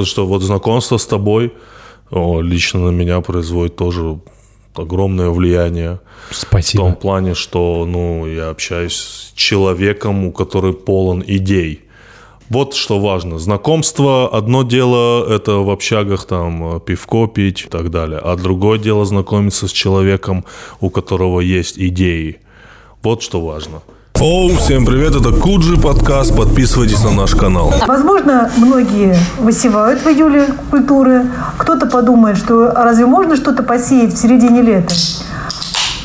Потому что вот знакомство с тобой о, лично на меня производит тоже огромное влияние. Спасибо. В том плане, что ну, я общаюсь с человеком, у который полон идей. Вот что важно. Знакомство, одно дело, это в общагах там пивко пить и так далее. А другое дело знакомиться с человеком, у которого есть идеи. Вот что важно. Оу, всем привет, это Куджи подкаст, подписывайтесь на наш канал. Возможно, многие высевают в июле культуры. Кто-то подумает, что разве можно что-то посеять в середине лета?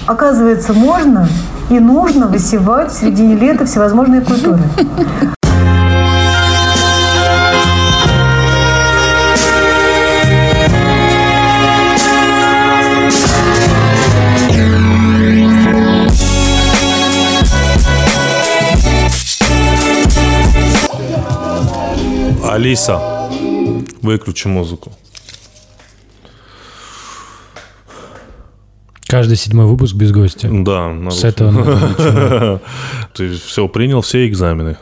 Оказывается, можно и нужно высевать в середине лета всевозможные культуры. Алиса, выключи музыку. Каждый седьмой выпуск без гостя. Да, С этого надо. Ты все принял все экзамены.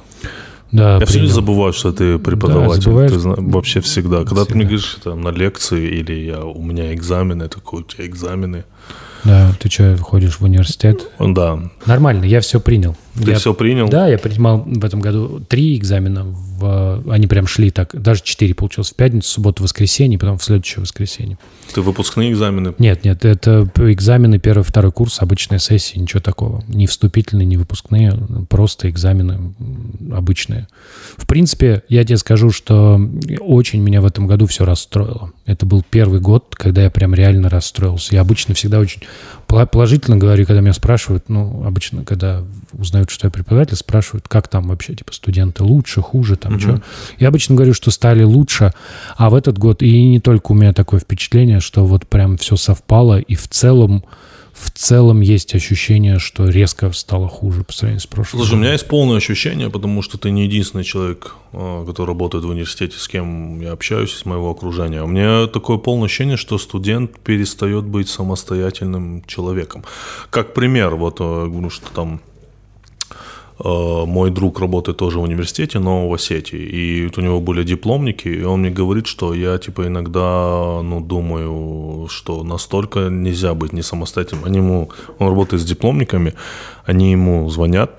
Да, Я все принял. забываю, что ты преподаватель. забываешь? Ты зна- вообще всегда. Когда ты мне Всегда. говоришь там, на лекции или я, у меня экзамены, я такой, у тебя экзамены. Да, ты что, ходишь в университет? Да. Нормально, я все принял. Ты Я- все принял? Да, я принимал в этом году три экзамена. В, они прям шли так. Даже четыре получилось. В пятницу, субботу, воскресенье, потом в следующее воскресенье. Ты выпускные экзамены? Нет, нет, это экзамены первый, второй курс, обычная сессия, ничего такого. Ни вступительные, ни выпускные, просто экзамены обычные. В принципе, я тебе скажу, что очень меня в этом году все расстроило. Это был первый год, когда я прям реально расстроился. Я обычно всегда очень положительно говорю, когда меня спрашивают, ну, обычно, когда узнают, что я преподаватель, спрашивают, как там вообще, типа, студенты лучше, хуже, там, что. Я обычно говорю, что стали лучше, а в этот год, и не только у меня такое впечатление, что вот прям все совпало, и в целом, в целом есть ощущение, что резко стало хуже по сравнению с прошлым. Слушай, у меня есть полное ощущение, потому что ты не единственный человек, э, который работает в университете, с кем я общаюсь из моего окружения. У меня такое полное ощущение, что студент перестает быть самостоятельным человеком. Как пример, вот э, говорю, что там мой друг работает тоже в университете, но в Осетии, и вот у него были дипломники, и он мне говорит, что я типа иногда, ну, думаю, что настолько нельзя быть не самостоятельным. Они ему, он работает с дипломниками, они ему звонят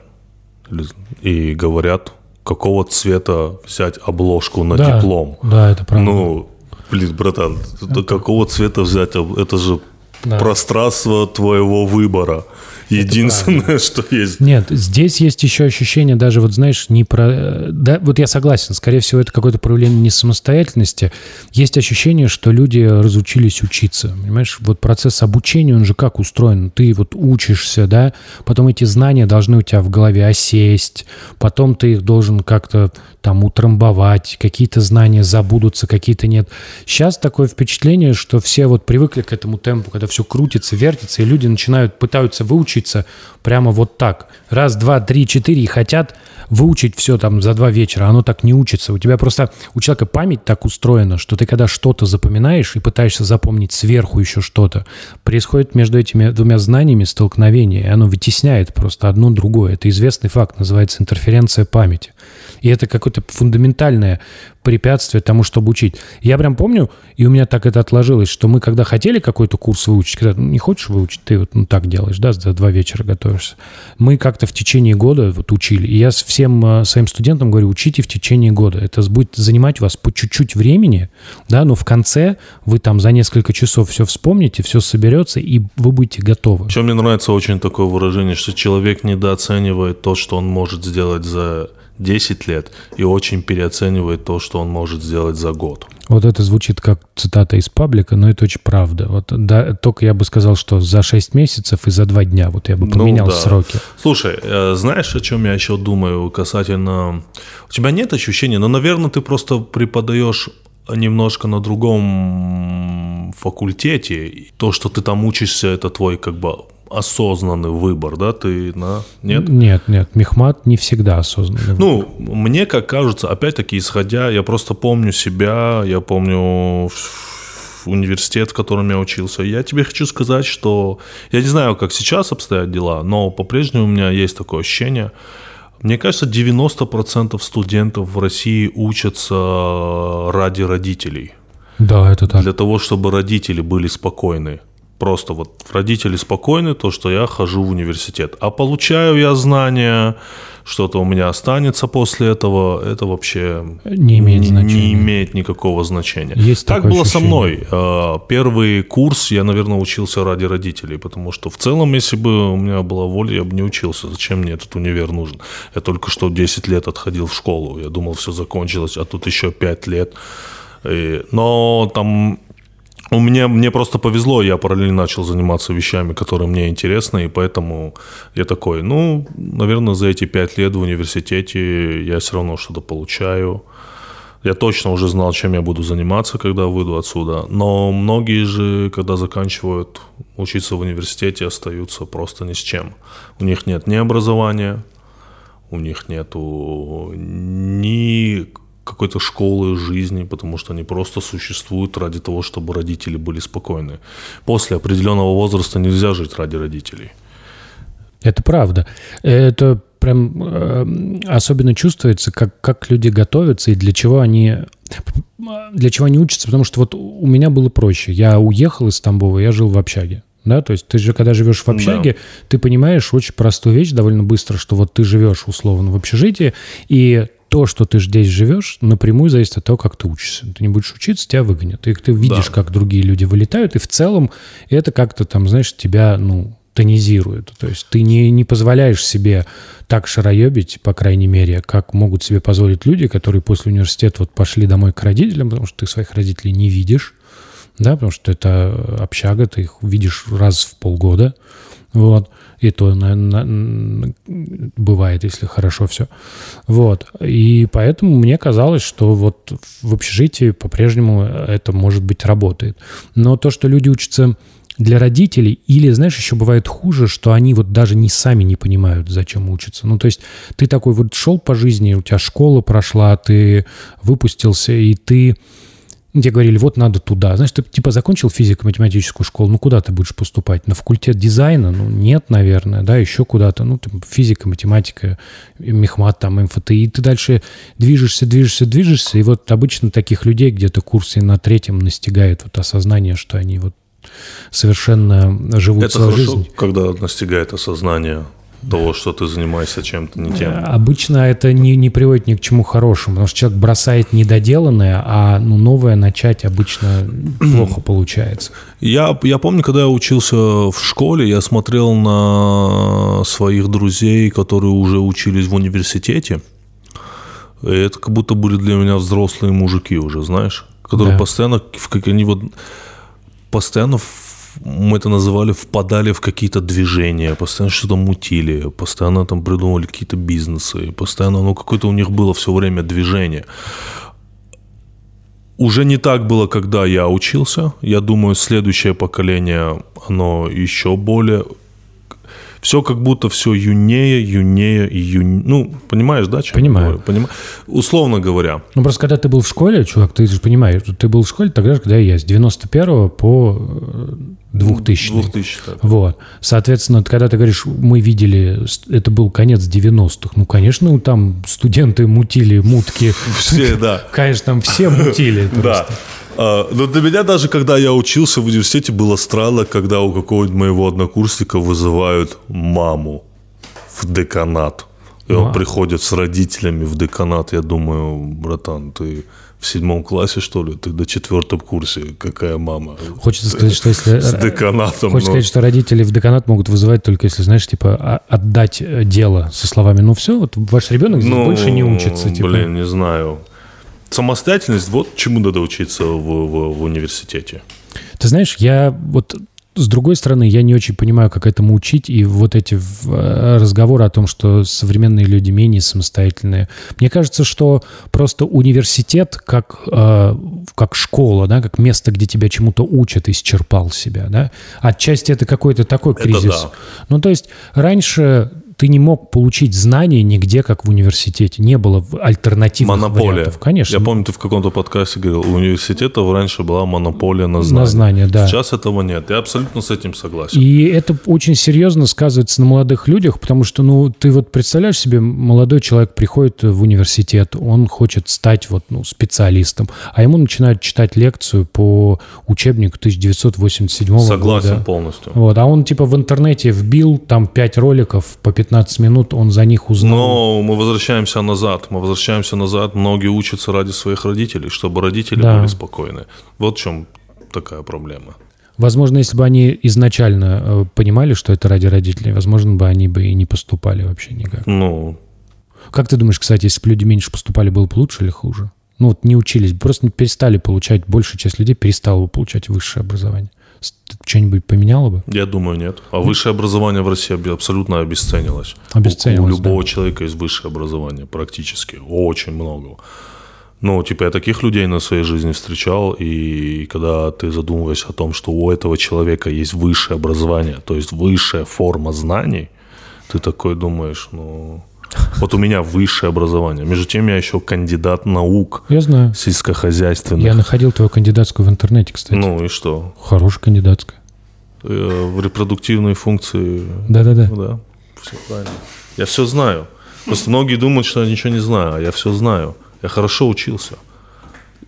и говорят, какого цвета взять обложку на Да, диплом. Да, это правда. Ну, блин, братан, да какого цвета взять? Это же Да. пространство твоего выбора. Единственное, что есть. Нет, здесь есть еще ощущение даже, вот знаешь, не про... э, Да, вот я согласен, скорее всего, это какое-то проявление не самостоятельности. Есть ощущение, что люди разучились учиться, понимаешь? Вот процесс обучения, он же как устроен? Ты вот учишься, да, потом эти знания должны у тебя в голове осесть, потом ты их должен как-то там утрамбовать, какие-то знания забудутся, какие-то нет. Сейчас такое впечатление, что все вот привыкли к этому темпу, когда все крутится, вертится, и люди начинают, пытаются выучиться прямо вот так. Раз, два, три, четыре, и хотят выучить все там за два вечера. Оно так не учится. У тебя просто, у человека память так устроена, что ты когда что-то запоминаешь и пытаешься запомнить сверху еще что-то, происходит между этими двумя знаниями столкновение, и оно вытесняет просто одно другое. Это известный факт, называется интерференция памяти. И это какое-то фундаментальное препятствие тому, чтобы учить. Я прям помню, и у меня так это отложилось, что мы когда хотели какой-то курс выучить, когда ну, не хочешь выучить, ты вот ну, так делаешь, да, за два вечера готовишься. Мы как-то в течение года вот учили. И я всем э, своим студентам говорю, учите в течение года. Это будет занимать вас по чуть-чуть времени, да, но в конце вы там за несколько часов все вспомните, все соберется, и вы будете готовы. Еще мне нравится очень такое выражение, что человек недооценивает то, что он может сделать за 10 лет, и очень переоценивает то, что он может сделать за год. Вот это звучит как цитата из паблика, но это очень правда. Вот да, только я бы сказал, что за 6 месяцев и за 2 дня. Вот я бы Ну поменял да. сроки. Слушай, э, знаешь, о чем я еще думаю касательно... У тебя нет ощущения, но, наверное, ты просто преподаешь немножко на другом факультете. То, что ты там учишься, это твой как бы осознанный выбор, да? Ты на... Нет? Нет, нет, мехмат не всегда осознанный. Ну, мне как кажется, опять-таки, исходя, я просто помню себя, я помню университет, в котором я учился. Я тебе хочу сказать, что я не знаю, как сейчас обстоят дела, но по-прежнему у меня есть такое ощущение. Мне кажется, 90% студентов в России учатся ради родителей. Да, это так. Для того, чтобы родители были спокойны. Просто вот родители спокойны, то, что я хожу в университет. А получаю я знания, что-то у меня останется после этого, это вообще Не имеет не, значения. не имеет никакого значения. Есть так было со ощущение. мной. Э, Первый курс я, наверное, учился ради родителей, потому что в целом, если бы у меня была воля, я бы не учился. Зачем мне этот универ нужен? Я только что 10 лет отходил в школу. Я думал, все закончилось, а тут еще 5 лет. Но там у меня мне просто повезло, я параллельно начал заниматься вещами, которые мне интересны, и поэтому я такой, ну, наверное, за эти пять лет в университете я все равно что-то получаю. Я точно уже знал, чем я буду заниматься, когда выйду отсюда. Но многие же, когда заканчивают учиться в университете, остаются просто ни с чем. У них нет ни образования, у них нету ни какой-то школы жизни, потому что они просто существуют ради того, чтобы родители были спокойны. После определенного возраста нельзя жить ради родителей. Это правда. Это прям э, особенно чувствуется, как, как люди готовятся и для чего они для чего они учатся, потому что вот у меня было проще. Я уехал из Тамбова, я жил в общаге. Да, то есть ты же, когда живешь в общаге, Да. ты понимаешь очень простую вещь довольно быстро, что вот ты живешь условно в общежитии, и то, что ты здесь живешь, напрямую зависит от того, как ты учишься. Ты не будешь учиться, тебя выгонят. И ты видишь, Да. как другие люди вылетают, и в целом это как-то там, знаешь, тебя, ну, тонизирует. То есть ты не, не позволяешь себе так шароебить, по крайней мере, как могут себе позволить люди, которые после университета вот пошли домой к родителям, потому что ты своих родителей не видишь, да, потому что это общага, ты их видишь раз в полгода, вот, и то на- на- н- бывает, если хорошо все, вот, и поэтому мне казалось, что вот в общежитии по-прежнему это, может быть, работает, но то, что люди учатся для родителей, или, знаешь, еще бывает хуже, что они вот даже не сами не понимают, зачем учатся. Ну, то есть ты такой вот шел по жизни, у тебя школа прошла, ты выпустился, и ты тебе говорили, вот надо туда. Знаешь, ты типа закончил физико-математическую школу, ну куда ты будешь поступать? На факультет дизайна? Ну нет, наверное, да, еще куда-то. Ну, там, физика, математика, мехмат, там, МФТИ. И ты дальше движешься, движешься, движешься, и вот обычно таких людей где-то курсе на третьем настигает вот осознание, что они вот совершенно живут Это хорошо, жизнь. когда настигает осознание того, что ты занимаешься чем-то не тем. Обычно это не, не приводит ни к чему хорошему, потому что человек бросает недоделанное, а ну, новое начать обычно плохо получается. Я, я помню, когда я учился в школе, я смотрел на своих друзей, которые уже учились в университете. И это как будто были для меня взрослые мужики уже, знаешь, которые Да. постоянно, как они вот постоянно мы это называли впадали в какие-то движения, постоянно что-то мутили, постоянно там придумывали какие-то бизнесы, постоянно, ну, какое-то у них было все время движение. Уже не так было, когда я учился. Я думаю, следующее поколение, оно еще более... Все как будто все юнее, юнее и юнее. Ну, понимаешь, да? чем Понимаю. Понима- Условно говоря. Ну, просто когда ты был в школе, чувак, ты же понимаешь, ты был в школе тогда же, когда и я, с 91 по э, 2000 2000 так. Вот. Соответственно, когда ты говоришь, мы видели, это был конец 90-х, ну, конечно, там студенты мутили мутки. Все, да. Конечно, там все мутили. Да. А, Но для меня даже, когда я учился в университете, было странно, когда у какого-нибудь моего однокурсника вызывают маму в деканат. И он приходит с родителями в деканат. Я думаю, братан, ты в седьмом классе, что ли? Ты до четвертом курсе. Какая мама? Хочется сказать, что если... С деканатом. Хочется ну. сказать, что родители в деканат могут вызывать только если, знаешь, типа, а- отдать э, дело со словами, ну все, вот ваш ребенок здесь Ну, больше не учится. Типа. Блин, не знаю. Самостоятельность, вот чему надо учиться в, в- в университете. Ты знаешь, я вот с другой стороны, я не очень понимаю, как этому учить, и вот эти э, разговоры о том, что современные люди менее самостоятельные. Мне кажется, что просто университет как, э, как школа, да, как место, где тебя чему-то учат, исчерпал себя. Да? Отчасти это какой-то такой Это кризис. да. Ну, то есть раньше ты не мог получить знания нигде, как в университете. Не было альтернативных Монополия. вариантов. Конечно. Я помню, ты в каком-то подкасте говорил, у университетов раньше была монополия на знания. На знания, да. Сейчас этого нет. Я абсолютно с этим согласен. И это очень серьезно сказывается на молодых людях, потому что, ну, ты вот представляешь себе, молодой человек приходит в университет, он хочет стать вот, ну, специалистом, а ему начинают читать лекцию по учебнику 1987 Согласен года. полностью. Вот, а он типа в интернете вбил там 5 роликов по 15 минут, он за них узнал. Но мы возвращаемся назад. Мы возвращаемся назад. Многие учатся ради своих родителей, чтобы родители Да. были спокойны. Вот в чем такая проблема. Возможно, если бы они изначально э, понимали, что это ради родителей, возможно, бы они бы и не поступали вообще никак. Ну, Как ты думаешь, кстати, если бы люди меньше поступали, было бы лучше или хуже? Ну вот не учились, просто не перестали получать, большая часть людей перестала бы получать высшее образование. Что-нибудь поменяло бы? я думаю, нет. А высшее образование в России абсолютно обесценилось. Обесценилось, У, у любого да. человека есть высшее образование, практически. Очень много. Ну, типа, я таких людей на своей жизни встречал, и когда ты задумываешься о том, что у этого человека есть высшее образование, то есть высшая форма знаний, ты такой думаешь, ну... Вот у меня высшее образование. Между тем, я еще кандидат наук Я знаю. сельскохозяйственных. Я находил твою кандидатскую в интернете, кстати. Ну и что? Хорошая кандидатская. Э, В репродуктивные функции Да-да-да. Да, все правильно. Я все знаю. Просто многие думают, что я ничего не знаю, а я все знаю. Я хорошо учился.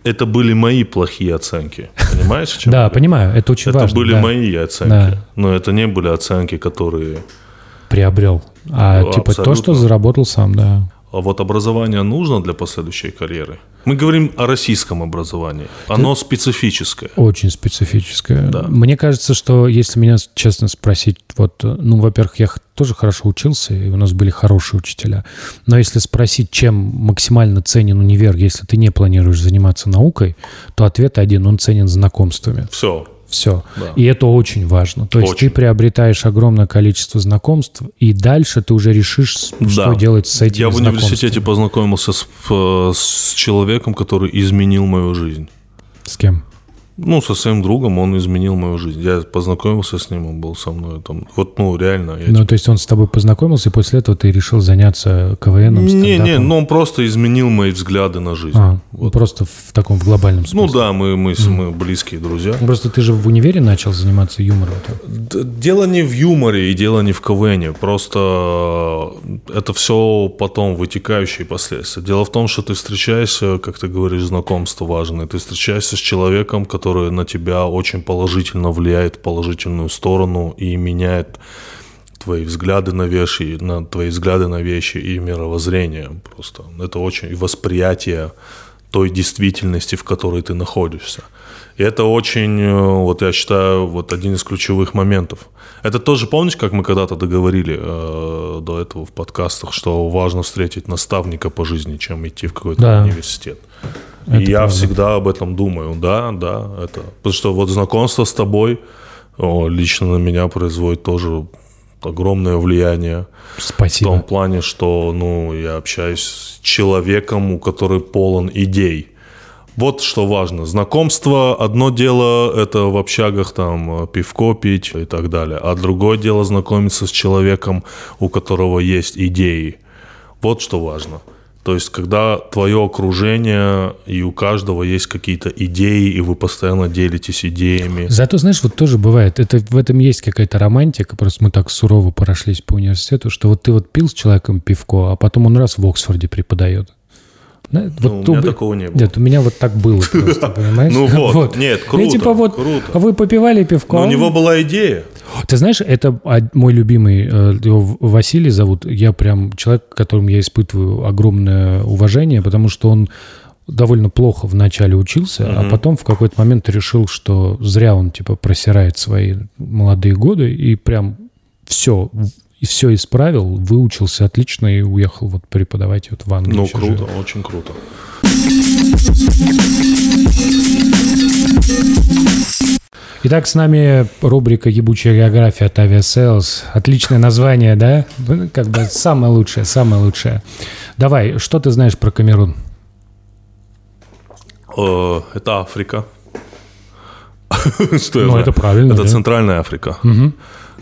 Это были мои плохие оценки. Понимаешь, чем Да, понимаю, это очень Это важно. были да. мои оценки. Но это не были оценки, которые... Приобрел. А Ну, типа то, абсолютно. что заработал сам, да. А вот образование нужно для последующей карьеры. Мы говорим о российском образовании. Оно специфическое. Очень специфическое. Да. Мне кажется, что если меня честно спросить, вот, ну, во-первых, я тоже хорошо учился, и у нас были хорошие учителя. Но если спросить, чем максимально ценен универ, если ты не планируешь заниматься наукой, то ответ один, он ценен знакомствами. Все. Все. Да. И это очень важно. То есть Очень. ты приобретаешь огромное количество знакомств, и дальше ты уже решишь, что Да. делать с этими Я в университете познакомился с, э, с человеком, который изменил мою жизнь. С кем? Ну, со своим другом он изменил мою жизнь. Я познакомился с ним, он был со мной там. Вот, ну, реально. Я Ну, то есть он с тобой познакомился, и после этого ты решил заняться КВНом, Не, не, стендапом? ну он просто изменил мои взгляды на жизнь. А, Вот. просто в таком в глобальном смысле. Ну да, мы, мы, с- мы близкие друзья. Просто ты же в универе начал заниматься юмором. Дело не в юморе и дело не в КВНе. Просто это все потом вытекающие последствия. Дело в том, что ты встречаешься, как ты говоришь, знакомство важное. Ты встречаешься с человеком, который на тебя очень положительно влияет в положительную сторону и меняет твои взгляды на вещи, на твои взгляды на вещи и мировоззрение просто. Это очень и восприятие той действительности, в которой ты находишься. И это очень, э, вот я считаю, вот один из ключевых моментов. Это тоже, помнишь, как мы когда-то договорили э, до этого в подкастах, что важно встретить наставника по жизни, чем идти в какой-то Да. университет. Это я правда. всегда об этом думаю, да, да, это. Потому что вот знакомство с тобой о, лично на меня производит тоже огромное влияние. В Спасибо. том плане, что ну, я общаюсь с человеком, у который полон идей. Вот что важно. Знакомство, одно дело, это в общагах там пивко пить и так далее. А другое дело знакомиться с человеком, у которого есть идеи. Вот что важно. То есть, когда твое окружение, и у каждого есть какие-то идеи, и вы постоянно делитесь идеями. Зато, знаешь, вот тоже бывает, это, в этом есть какая-то романтика, просто мы так сурово прошлись по университету, что вот ты вот пил с человеком пивко, а потом он раз в Оксфорде преподает. Знаешь, Ну, у меня такого не было. Нет, у меня вот так было просто, понимаешь? Ну вот, нет, И круто, типа вот, вы попивали пивко. А у он- него была идея. Ты знаешь, это мой любимый, э, его Василий зовут. Я прям человек, к которому я испытываю огромное уважение, потому что он довольно плохо вначале учился, а потом в какой-то момент решил, что зря он типа просирает свои молодые годы и прям все и все исправил, выучился отлично и уехал вот преподавать вот в Англии. Ну, круто, живет. очень круто. Итак, с нами рубрика «Ебучая география» от Aviasales. Отличное название, да? Ну, Как бы самое лучшее, самое лучшее. Давай, что ты знаешь про Камерун? Э, Это Африка. Что я Ну, это правильно, Это. Центральная Африка.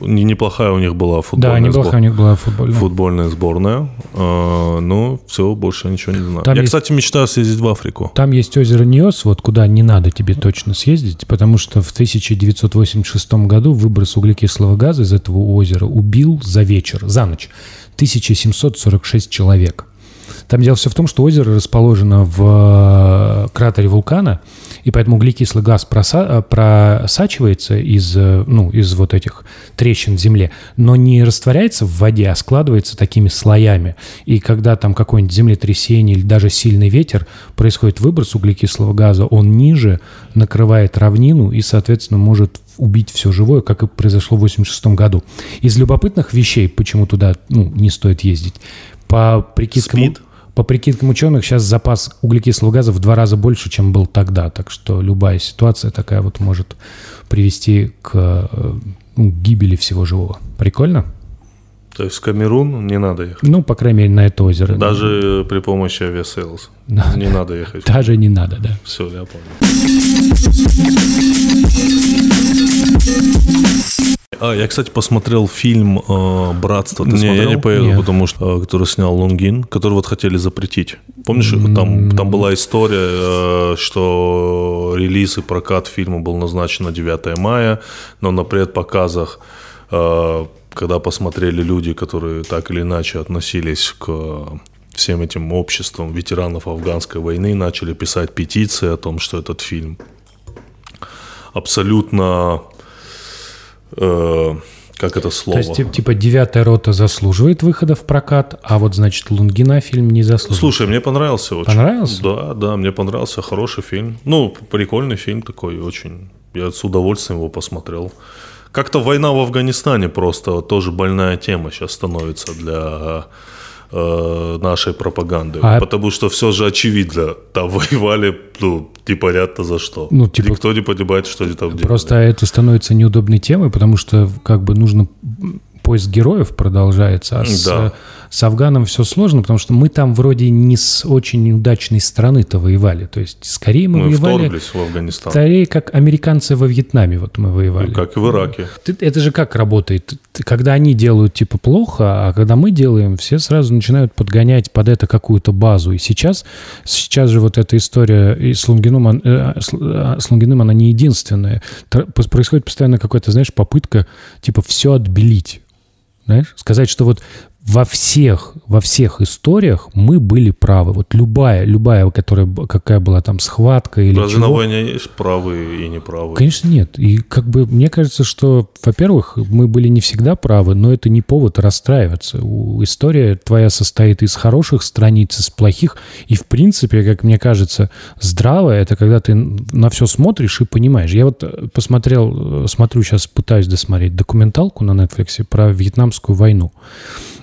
Не- Неплохая у них была Да, футбольная, неплохо сбор- у них была футбольная. футбольная сборная. А, Ну, все, больше ничего не знаю. Там я, есть- кстати, мечтаю съездить в Африку. Там есть озеро Ниос, вот куда не надо тебе точно съездить, потому что в 1986 году выброс углекислого газа из этого озера убил за вечер, за ночь, 1746 человек. Там дело все в том, что озеро расположено в э, кратере вулкана, и поэтому углекислый газ проса- э, просачивается из, э, ну, из вот этих трещин в земле, но не растворяется в воде, а складывается такими слоями. И когда там какое-нибудь землетрясение или даже сильный ветер, происходит выброс углекислого газа, он ниже накрывает равнину и, соответственно, может убить все живое, как и произошло в 86 году. Из любопытных вещей, почему туда ну, не стоит ездить, по прикидкам... СПИД? По прикидкам ученых, сейчас запас углекислого газа в два раза больше, чем был тогда. Так что любая ситуация такая вот может привести к э, ну, гибели всего живого. Прикольно? То есть в Камерун не надо ехать. Ну, по крайней мере, на это озеро. Даже при помощи Aviasales. Да. Не надо ехать. Даже не надо, да. Все, я понял. А, я, кстати, посмотрел фильм э, «Братство». Ты не, смотрел? я не поеду, Нет. потому что... э, который снял Лунгин, который вот хотели запретить. Помнишь, там, там была история, э, что релиз и прокат фильма был назначен на 9 мая, но на предпоказах, когда посмотрели люди, которые так или иначе относились к всем этим обществам ветеранов афганской войны, начали писать петиции о том, что этот фильм абсолютно... э, как это слово? То есть, тип- типа, девятая рота заслуживает выхода в прокат, а вот, значит, Лунгина фильм не заслуживает. Слушай, мне понравился очень. Понравился? Да, да, мне понравился. Хороший фильм. Ну, прикольный фильм такой, очень. Я с удовольствием его посмотрел. Как-то война в Афганистане просто тоже больная тема сейчас становится для э, нашей пропаганды. А- Потому что все же очевидно. Там воевали, ну, непонятно за что. Ну, типа- Никто не понимает, что они там делают. Просто это становится неудобной темой, потому что как бы нужно поиск героев продолжается, а с, Да. С Афганом все сложно, потому что мы там вроде не с очень неудачной страны-то воевали. То есть скорее мы, Мы воевали, в Афганистан. скорее как американцы во Вьетнаме вот мы воевали. Ну, как и в Ираке. Это же как работает? Когда они делают типа плохо, а когда мы делаем, все сразу начинают подгонять под это какую-то базу. И сейчас, сейчас же вот эта история и с Лунгиным, он- э, с, э, с Лунгиным, она не единственная. Происходит постоянно какая-то, знаешь, попытка типа все отбелить. Знаешь, сказать, что вот во всех, во всех историях мы были правы. Вот любая, любая, которая, какая была там схватка или Разве на чего. войне есть правые и неправые? Конечно, нет. И как бы мне кажется, что, во-первых, мы были не всегда правы, но это не повод расстраиваться. История твоя состоит из хороших страниц, из плохих. И, в принципе, как мне кажется, здравое это когда ты на все смотришь и понимаешь. Я вот э, посмотрел, э, смотрю сейчас, пытаюсь досмотреть документалку на Netflix про Вьетнамскую войну.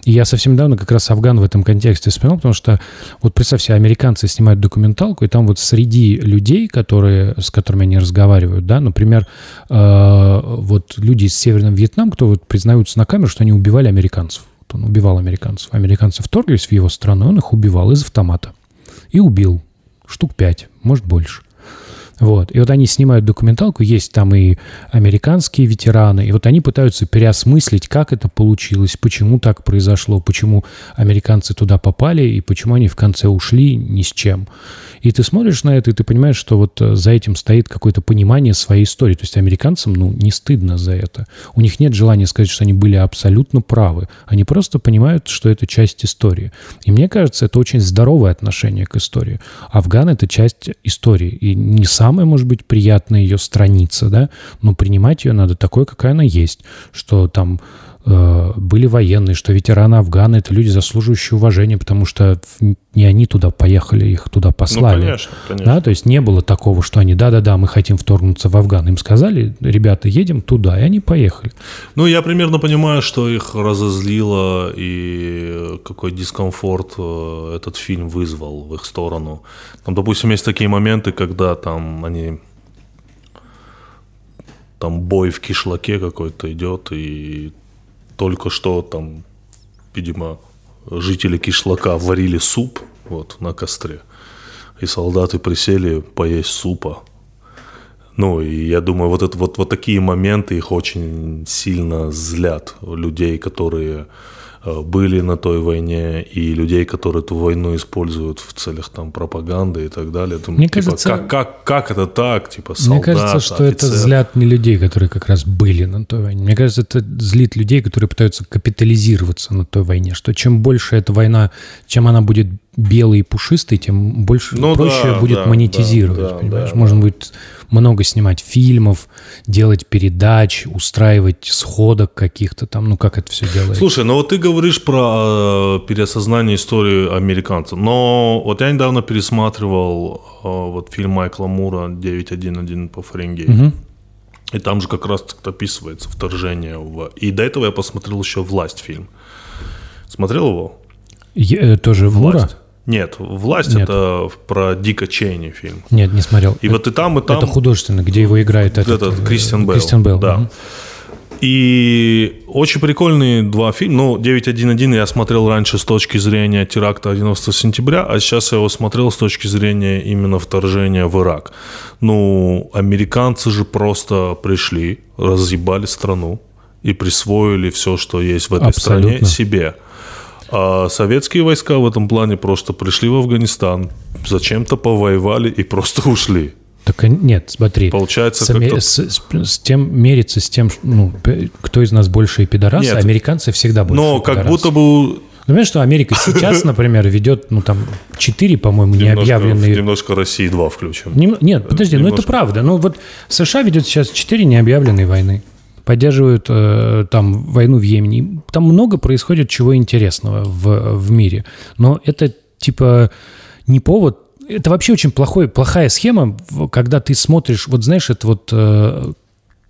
И я совсем недавно как раз Афган в этом контексте вспоминал, потому что вот представь себе, американцы снимают документалку, и там вот среди людей, которые, с которыми они разговаривают, да, например, э, вот люди из Северного Вьетнама, кто вот признаются на камеру, что они убивали американцев. Вот он убивал американцев. Американцы вторглись в его страну, он их убивал из автомата. И убил. Штук пять, может больше. Вот. И вот они снимают документалку, есть там и американские ветераны, и вот они пытаются переосмыслить, как это получилось, почему так произошло, почему американцы туда попали, и почему они в конце ушли ни с чем. И ты смотришь на это, и ты понимаешь, что вот э, за этим стоит какое-то понимание своей истории. То есть американцам, ну, не стыдно за это. У них нет желания сказать, что они были абсолютно правы. Они просто понимают, что это часть истории. И мне кажется, это очень здоровое отношение к истории. Афган — это часть истории. И не самая, может быть, приятная ее страница, да, но принимать ее надо такой, какая она есть. Что там были военные, что ветераны Афгана — это люди, заслуживающие уважения, потому что не они туда поехали, их туда Ну, послали. конечно, конечно. Да, то есть не было такого, что они, да-да-да, мы хотим вторгнуться в Афган. Им сказали, ребята, едем туда, и они поехали. Ну, я примерно понимаю, что их разозлило и какой дискомфорт э, этот фильм вызвал в их сторону. Там, допустим, есть такие моменты, когда там они там бой в кишлаке какой-то идет, и только что там, видимо, жители кишлака варили суп вот, на костре. И солдаты присели поесть супа. Ну, и я думаю, вот, это, вот, вот такие моменты их очень сильно злят людей, которые были на той войне, и людей, которые эту войну используют в целях там пропаганды и так далее. Думаю, Мне типа, кажется, как, как, как это так? Типа, солдат, Мне кажется, что офицер. это злят не людей, которые как раз были на той войне. Мне кажется, это злит людей, которые пытаются капитализироваться на той войне. Что чем больше эта война, чем она будет белый и пушистый, тем больше Ну проще да, будет да, монетизировать. да, понимаешь? да, Можно да. будет много снимать фильмов, делать передач, устраивать сходок каких-то там. Ну, как это все делается? Слушай, ну вот ты говоришь про э, переосознание истории американцев, но вот я недавно пересматривал э, вот фильм Майкла Мура «9.1.1 по Фаренгейту». Мгм. И там же как раз описывается вторжение в... И до этого я посмотрел еще «Власть» фильм. Смотрел его? Е- э, тоже в Мура? Нет, «Власть» Нет. это про Дика Чейни фильм. Нет, не смотрел. И вот и там, и там... Это художественно, где его играет этот, Этот э, Кристиан Бейл. Кристиан Бейл. Да. Мгм. И очень прикольные два фильма. Ну, 9.1.1 я смотрел раньше с точки зрения теракта 11 сентября, а сейчас я его смотрел с точки зрения именно вторжения в Ирак. Ну, американцы же просто пришли, разъебали страну и присвоили все, что есть в этой Абсолютно. стране, себе. А советские войска в этом плане просто пришли в Афганистан, зачем-то повоевали и просто ушли. Так нет, смотри. Получается, С, с- с- тем мериться с тем, ну, кто из нас больше пидорасы, Нет. американцы всегда больше Но как пидорасы. будто бы Ну, Понимаешь, что Америка сейчас, например, ведет, ну, там, четыре, по-моему, немножко, необъявленные... немножко России 2 включим. Нем- Нет, подожди, ну это немножко. правда. Ну вот США ведет сейчас четыре необъявленные войны. Поддерживают э, там войну в Йемене. Там много происходит чего интересного в, в мире. Но это типа не повод. Это вообще очень плохой, плохая схема, когда ты смотришь, вот знаешь, это вот э,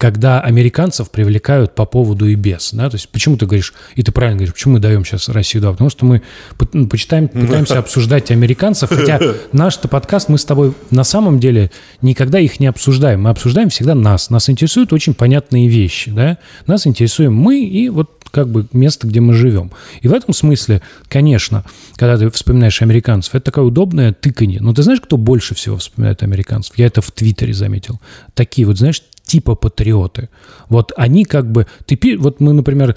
когда американцев привлекают по поводу и без. Да? То есть почему ты говоришь, и ты правильно говоришь, почему мы даем сейчас Россию 2? Потому что мы ну, почитаем, пытаемся обсуждать американцев, хотя наш-то подкаст, мы с тобой на самом деле никогда их не обсуждаем. Мы обсуждаем всегда нас. Нас интересуют очень понятные вещи. Да? Нас интересуем мы и вот как бы место, где мы живем. И в этом смысле, конечно, когда ты вспоминаешь американцев, это такое удобное тыканье. Но ты знаешь, кто больше всего вспоминает американцев? Я это в Твиттере заметил. Такие вот, знаешь, типа патриоты. Вот они как бы... Ты, вот мы, например,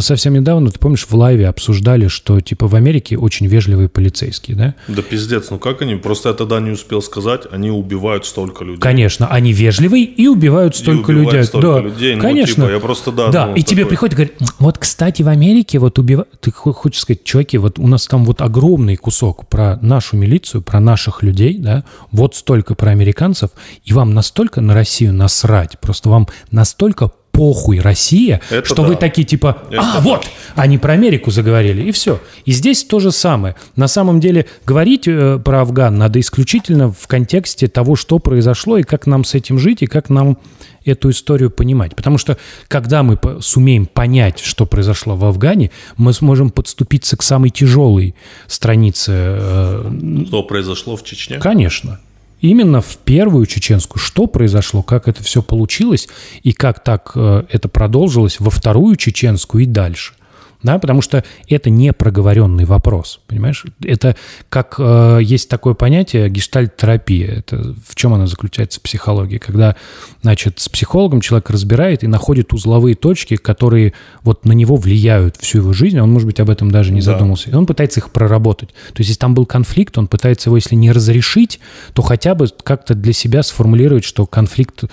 совсем недавно, ты помнишь, в лайве обсуждали, что типа в Америке очень вежливые полицейские, да? Да пиздец, ну как они? Просто я тогда не успел сказать, они убивают столько людей. Конечно, они вежливые и убивают столько убивают людей. столько да, людей. Ну, конечно. типа, я просто, да, Да, ну, и тебе такой- приходит и говорит, вот, кстати, в Америке вот убивают... Ты хо- хочешь сказать, чуваки, вот у нас там вот огромный кусок про нашу милицию, про наших людей, да, вот столько про американцев, и вам настолько на Россию насрать, просто вам настолько похуй Россия, Это что да. вы такие типа, Это а, да. вот, они про Америку заговорили, и все. И здесь то же самое. На самом деле говорить э, про Афган надо исключительно в контексте того, что произошло, и как нам с этим жить, и как нам эту историю понимать. Потому что когда мы по- сумеем понять, что произошло в Афгане, мы сможем подступиться к самой тяжелой странице э, Что произошло в Чечне? Конечно. Именно в первую чеченскую. Что произошло, как это все получилось и как так э, это продолжилось во вторую чеченскую и дальше. Да, потому что это не проговоренный вопрос, понимаешь? Это как э, есть такое понятие гештальт-терапия. Это в чем она заключается в психологии? Когда, значит, с психологом человек разбирает и находит узловые точки, которые вот на него влияют всю его жизнь, а он, может быть, об этом даже не Да. задумался. И он пытается их проработать. То есть, если там был конфликт, он пытается его, если не разрешить, то хотя бы как-то для себя сформулировать, что конфликт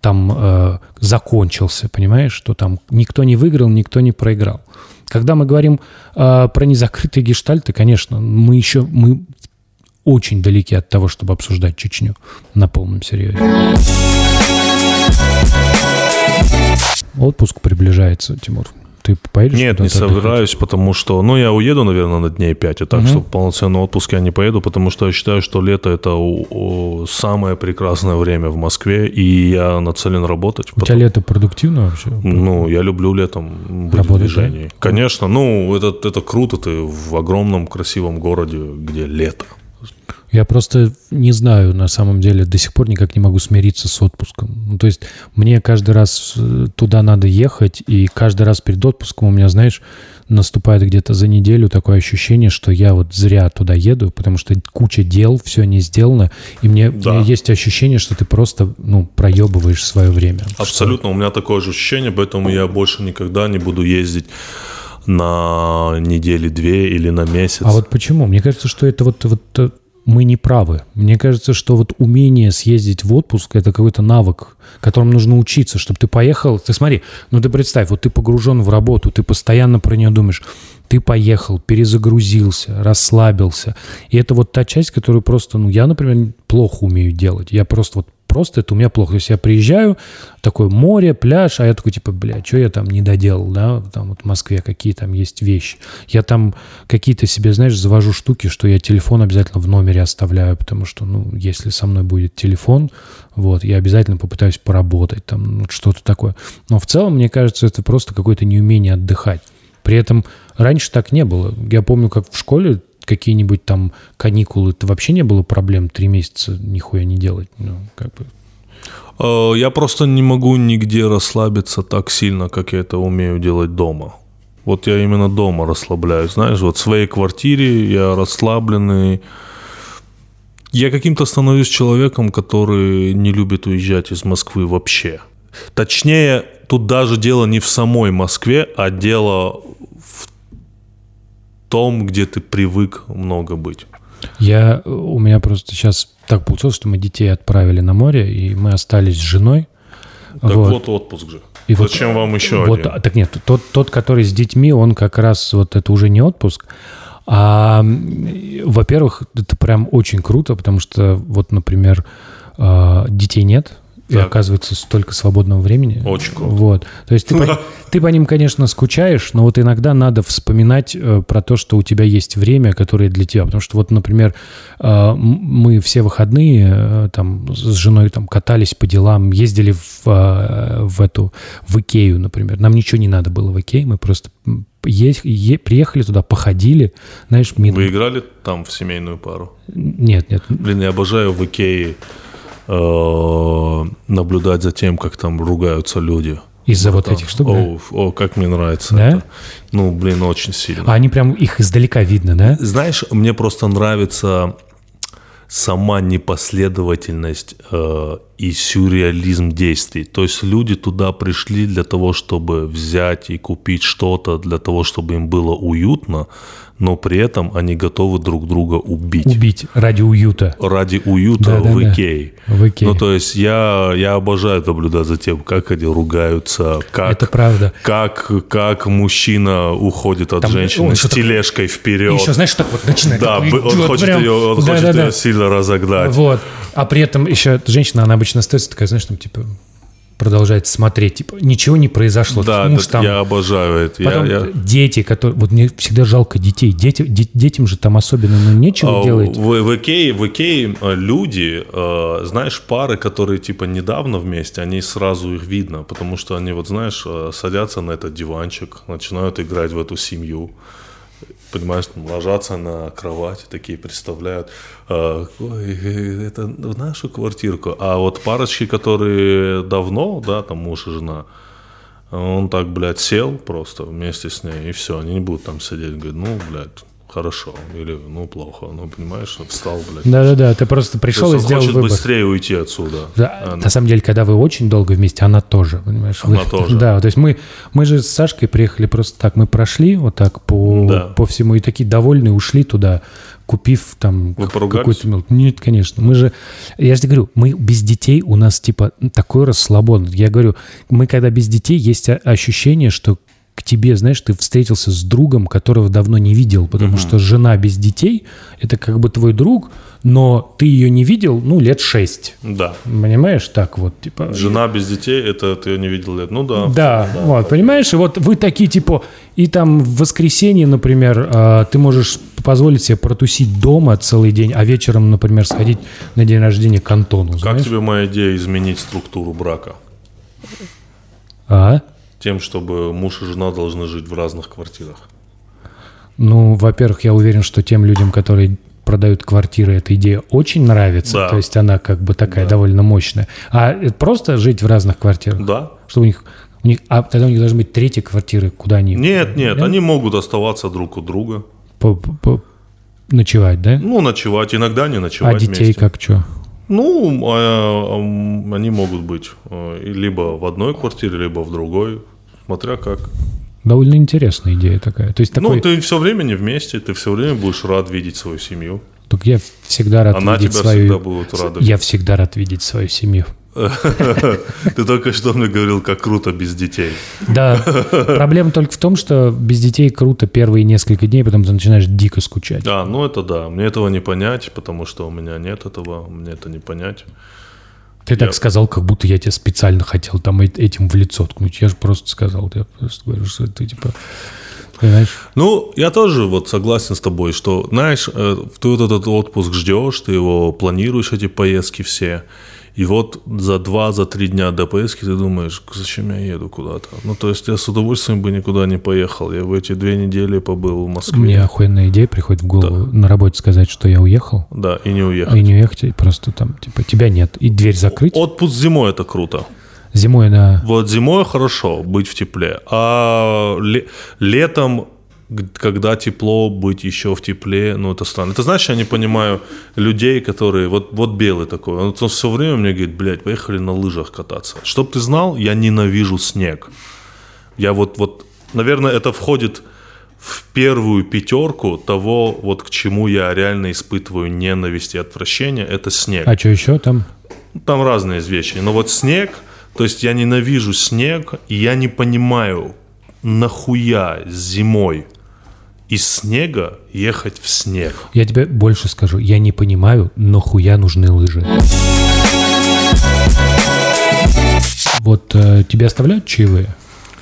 там э, закончился, понимаешь, что там никто не выиграл, никто не проиграл. Когда мы говорим э, про незакрытые гештальты, конечно, мы еще мы очень далеки от того, чтобы обсуждать Чечню на полном серьезе. Отпуск приближается, Тимур. Ты поедешь? Нет, не куда-то отдыхать? собираюсь, потому что, ну, я уеду, наверное, на дней 5, и так, что в полноценный отпуск я не поеду, потому что я считаю, что лето это самое прекрасное время в Москве, и я нацелен работать. У тебя лето продуктивно вообще? Ну, я люблю летом быть в Работать, движении. Конечно, ну, это, это круто, ты в огромном красивом городе, где лето. Я просто не знаю, на самом деле, до сих пор никак не могу смириться с отпуском. Ну, то есть мне каждый раз э, туда надо ехать, и каждый раз перед отпуском у меня, знаешь, наступает где-то за неделю такое ощущение, что я вот зря туда еду, потому что куча дел, все не сделано, и мне, Да. у меня есть ощущение, что ты просто, ну, проебываешь свое время. Абсолютно, у меня такое же ощущение, поэтому я больше никогда не буду ездить на недели две или на месяц. А вот почему? Мне кажется, что это вот, вот э, мы не правы. Мне кажется, что вот умение съездить в отпуск – это какой-то навык, которым нужно учиться, чтобы ты поехал. Ты смотри, ну ты представь, вот ты погружен в работу, ты постоянно про нее думаешь. Ты поехал, перезагрузился, расслабился. И это вот та часть, которую просто, ну, я, например, плохо умею делать. Я просто вот просто это у меня плохо. То есть я приезжаю, такое море, пляж, а я такой, типа, бля, что я там не доделал, да, там вот в Москве какие там есть вещи. Я там какие-то себе, знаешь, завожу штуки, что я телефон обязательно в номере оставляю, потому что, ну, если со мной будет телефон, вот, я обязательно попытаюсь поработать, там, ну, что-то такое. Но в целом, мне кажется, это просто какое-то неумение отдыхать. При этом раньше так не было. Я помню, как в школе какие-нибудь там каникулы, это вообще не было проблем три месяца нихуя не делать. Ну, как бы. Э, Я просто не могу нигде расслабиться так сильно, как я это умею делать дома. Вот я именно дома расслабляюсь, знаешь, вот в своей квартире я расслабленный. Я каким-то становлюсь человеком, который не любит уезжать из Москвы вообще. Точнее, тут даже дело не в самой Москве, а дело том, где ты привык много быть. Я, у меня просто сейчас так получилось, что мы детей отправили на море, и мы остались с женой. Так вот, отпуск же. И вот- Зачем вам еще Вот, один? а, так нет, тот, тот, который с детьми, он как раз вот это уже не отпуск. А, во-первых, это прям очень круто, потому что вот, например, а, детей нет, и Так. оказывается столько свободного времени. Очень круто. Вот. То есть ты по, ты по ним, конечно, скучаешь, но вот иногда надо вспоминать э, про то, что у тебя есть время, которое для тебя. Потому что вот, например, э, мы все выходные э, там с женой там катались по делам, ездили в, э, в эту в Икею, например. Нам ничего не надо было в Икее, мы просто м, е- приехали туда, походили, знаешь, ми- Вы играли там в семейную пару? нет, нет, Блин, я обожаю в Икее э, наблюдать за тем, как там ругаются люди. из-за вот этих штук. да? О, о, как мне нравится Да? это. Ну, блин, очень сильно. А они прям их издалека видно, да? Знаешь, мне просто нравится сама непоследовательность э, и сюрреализм действий. То есть люди туда пришли для того, чтобы взять и купить что-то, для того, чтобы им было уютно, но при этом они готовы друг друга убить. Убить ради уюта Ради уюта Да-да-да. в Икее. в Икее. Ну, то есть я, я обожаю наблюдать за тем, как они ругаются, как, Это правда. как, как мужчина уходит от Там, женщины с что тележкой вперед. И еще, знаешь, так вот начинает. Да, он хочет, прям. ее, он хочет Да-да-да. ее сильно разогнать. Вот. А при этом еще женщина, она обычно остается такая, знаешь, там, типа, продолжает смотреть, типа, ничего не произошло. Да, Муж это- там... я обожаю это. Я- Потом я- дети, которые... Вот мне всегда жалко детей. Дети, де- детям же там особенно ну, нечего А, делать. В, в Икее, в Икее э, люди, э, знаешь, пары, которые типа недавно вместе, они сразу их видно, потому что они вот, знаешь, э, садятся на этот диванчик, начинают играть в эту семью, понимаешь, там, ложатся на кровать, такие представляют, э, «Ой, это в нашу квартирку. А вот парочки, которые давно, да, там муж и жена, он так, блядь, сел просто вместе с ней, и все, они не будут там сидеть, говорит, ну, блядь, хорошо, или, ну, плохо, ну, понимаешь, встал, блядь. Да-да-да, ты просто То пришел и сделал хочет выбор. быстрее уйти отсюда. Да, на самом деле, когда вы очень долго вместе, она тоже, понимаешь? Она Вы- тоже. Да, то есть мы, мы же с Сашкой приехали просто так, мы прошли вот так по, Да. по всему и такие довольные ушли туда, купив там какой-то Нет, конечно. Мы же, я же тебе говорю, мы без детей у нас типа такой расслабон. Я говорю, мы когда без детей есть ощущение, что к тебе, знаешь, ты встретился с другом, которого давно не видел, потому что жена без детей – это как бы твой друг, но ты ее не видел, ну, лет шесть. Да. Понимаешь, так вот, типа... Жена без детей, это ты ее не видел лет. Ну да. Да, вот, понимаешь, и вот вы такие, типа, и там в воскресенье, например, а, ты можешь позволить себе протусить дома целый день, а вечером, например, сходить на день рождения к Антону, Как знаешь? тебе моя идея изменить структуру брака? А? Тем, чтобы муж и жена должны жить в разных квартирах. Ну, во-первых, я уверен, что тем людям, которые продают квартиры, эта идея очень нравится. Да. То есть она как бы такая Да. довольно мощная. А это просто жить в разных квартирах? Да. Чтобы у них, у них, а тогда у них должны быть третьи квартиры, куда они Нет, нет, Да? они могут оставаться друг у друга. по- по- по- ночевать, да? Ну, ночевать, иногда не ночевать а детей вместе. как что? Ну, а, они могут быть э, либо в одной квартире, либо в другой, смотря как. Довольно интересная идея такая. То есть такой, Ну, ты все время не вместе, ты все время будешь рад видеть свою семью. только я всегда рад Она видеть тебя свою... всегда будет рада. Я всегда рад видеть свою семью. Ты только что мне говорил, как круто без детей. Да, проблема только в том, что без детей круто первые несколько дней, потом ты начинаешь дико скучать. А, ну это да. Мне этого не понять, потому что у меня нет этого. Мне это не понять. Ты так Я- сказал, как будто я тебе специально хотел там этим в лицо ткнуть. Я же просто сказал, я просто говорю, что ты типа... Понимаешь? Ну, я тоже вот согласен с тобой, что, знаешь, э, ты вот этот отпуск ждешь, ты его планируешь, эти поездки все, и вот за два, за три дня до поездки ты думаешь, зачем я еду куда-то? Ну, то есть я с удовольствием бы никуда не поехал. Я в эти две недели побыл в Москве. Мне охуенная идея приходит в голову на работе сказать, что я уехал, Да, и не уехал. и не уехать, и просто там, типа, тебя нет. И дверь закрыть. Отпуск зимой это круто. Зимой на... Вот зимой хорошо быть в тепле, а ле- летом, когда тепло, быть еще в тепле, ну это странно. Ты знаешь, я не понимаю людей, которые, вот, вот белый такой, он, все время мне говорит, блядь, поехали на лыжах кататься. Чтоб ты знал, я ненавижу снег. Я вот, вот, наверное, это входит в первую пятерку того, вот к чему я реально испытываю ненависть и отвращение, это снег. А что еще там? Там разные вещи. Но вот снег, то есть я ненавижу снег, и я не понимаю, нахуя зимой из снега ехать в снег. Я тебе больше скажу. Я не понимаю, нахуя нужны лыжи. Вот э, тебе оставляют чаевые?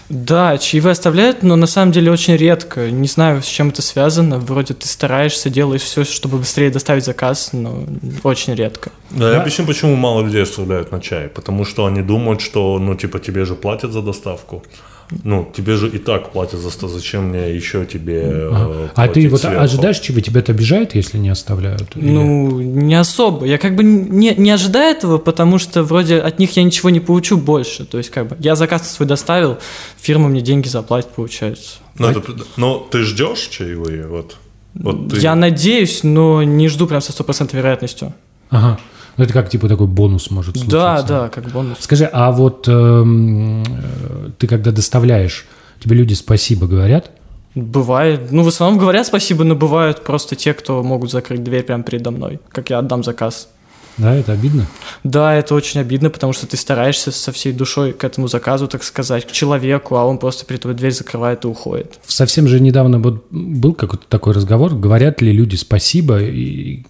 Да, чаевые оставляют, но на самом деле очень редко. Не знаю, с чем это связано. Вроде ты стараешься, делаешь все, чтобы быстрее доставить заказ, но очень редко. Да, я объясню, почему мало людей оставляют на чай. Потому что они думают, что, ну, типа, тебе же платят за доставку. Ну, тебе же и так платят за что, зачем мне еще тебе э, А ты платить вот сверху? ожидаешь чаевые? Тебя это обижает, если не оставляют? Или- Ну, не особо. Я как бы не, не ожидаю этого, потому что вроде от них я ничего не получу больше. То есть, как бы, я заказ свой доставил, фирма мне деньги заплатит, получается. Ну, это- но ты ждешь чаевые? Вот. Вот ты... Я надеюсь, но не жду прям со стопроцентной вероятностью. Ага. Ну, это как типа такой бонус может случиться. Да, да, как бонус. Скажи, а вот эм, э, ты когда доставляешь, тебе люди спасибо говорят? Бывает. Ну, в основном говорят спасибо, но бывают просто те, кто могут закрыть дверь прямо передо мной, как я отдам заказ. Да, это обидно? Да, это очень обидно, потому что ты стараешься со всей душой к этому заказу, так сказать, к человеку, а он просто при тобой дверь закрывает и уходит. Совсем же недавно был какой-то такой разговор, говорят ли люди спасибо и,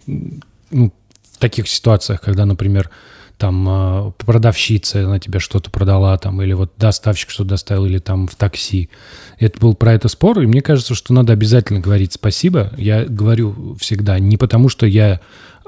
ну, таких ситуациях, когда, например, там э, продавщица на тебе что-то продала, там, или вот доставщик что-то доставил, или там в такси. Это был про это спор, и мне кажется, что надо обязательно говорить спасибо. Я говорю всегда, не потому что я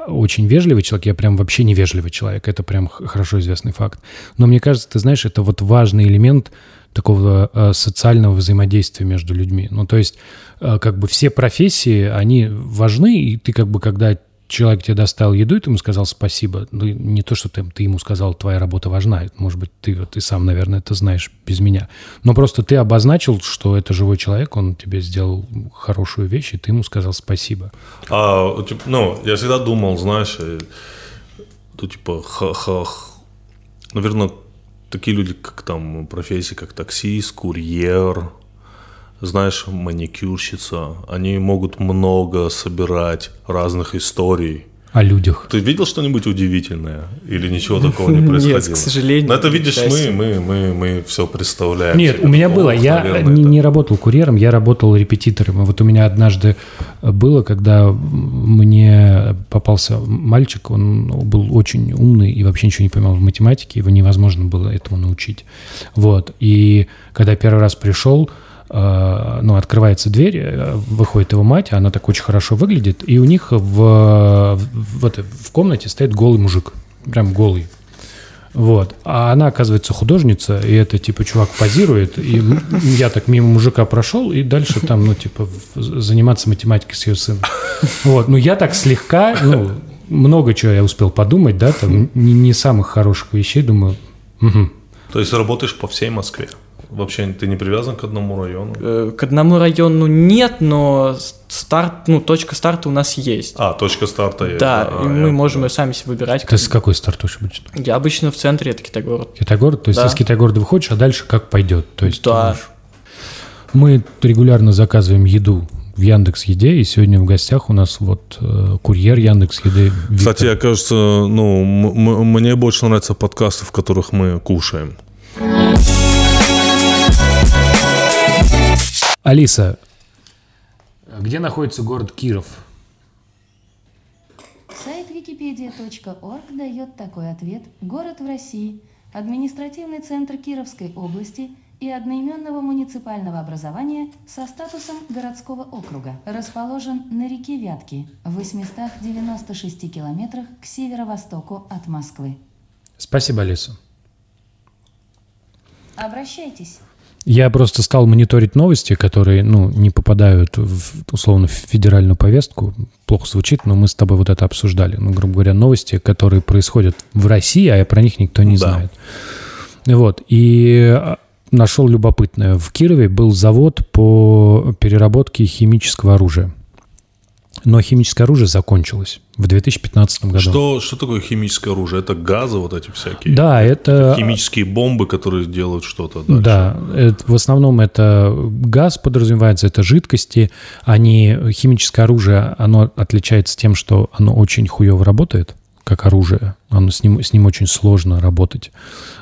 очень вежливый человек, я прям вообще невежливый человек, это прям хорошо известный факт. Но мне кажется, ты знаешь, это вот важный элемент такого э, социального взаимодействия между людьми. Ну, то есть, э, как бы все профессии, они важны, и ты как бы, когда человек тебе доставил еду, и ты ему сказал спасибо, ну, не то, что ты, ты ему сказал, твоя работа важна, может быть, ты, ты сам, наверное, это знаешь без меня, но просто ты обозначил, что это живой человек, он тебе сделал хорошую вещь, и ты ему сказал спасибо. А, типа, ну, я всегда думал, знаешь, э, ну, типа, ха-ха, наверное, такие люди, как там профессии, как таксист, курьер, знаешь, маникюрщица, они могут много собирать разных историй. О людях. Ты видел что-нибудь удивительное? Или ничего такого не происходило? Нет, к сожалению. Но это видишь, мы, мы, мы, мы все представляем. Нет, у меня было. Я не, не работал курьером, я работал репетитором. И вот у меня однажды было, когда мне попался мальчик, он был очень умный и вообще ничего не понимал в математике, его невозможно было этому научить. Вот. И когда первый раз пришел, ну, открывается дверь, э, выходит его мать, она так очень хорошо выглядит, и у них в, в, в этой- в комнате стоит голый мужик, прям голый. Вот. А она, оказывается, художница, и это, типа, чувак позирует, и я так мимо мужика прошел, и дальше там, ну, типа, заниматься математикой с ее сыном. Вот. Ну, я так слегка, ну, много чего я успел подумать, да, там, не, не самых хороших вещей, думаю, угу. То есть работаешь по всей Москве? Вообще ты не привязан к одному району? Э, К одному району нет, но старт, ну, точка старта у нас есть. А, точка старта есть. да, А, и я мы можем понял. ее сами себе выбирать. Ты с какой стартуешь обычно? Я обычно в центре, это Китайгород. Китайгород? То есть Да. из Китайгорода выходишь, а дальше как пойдет? То есть ты Да. можешь- Мы регулярно заказываем еду в Яндекс Еде, и сегодня в гостях у нас вот э, курьер Яндекс Еды. Виктор. Кстати, я кажется, ну, м- м- мне больше нравятся подкасты, в которых мы кушаем. Алиса, где находится город Киров? Сайт wikipedia.org дает такой ответ. Город в России, административный центр Кировской области и одноименного муниципального образования со статусом городского округа. Расположен на реке Вятки в 896 километрах к северо-востоку от Москвы. Спасибо, Алиса. Обращайтесь. Я просто стал мониторить новости, которые, ну, не попадают в, условно, в федеральную повестку. Плохо звучит, но мы с тобой вот это обсуждали. Ну, грубо говоря, новости, которые происходят в России, а про них никто не Да. знает. Вот. И а, нашел любопытное. В Кирове был завод по переработке химического оружия. Но химическое оружие закончилось в 2015 году. Что, что такое химическое оружие? Это газы вот эти всякие? Да, это... Химические бомбы, которые делают что-то дальше. Да, это- в основном это газ подразумевается, это жидкости. Они, химическое оружие, оно отличается тем, что оно очень хуево работает, как оружие. Оно, с, ним, с ним очень сложно работать.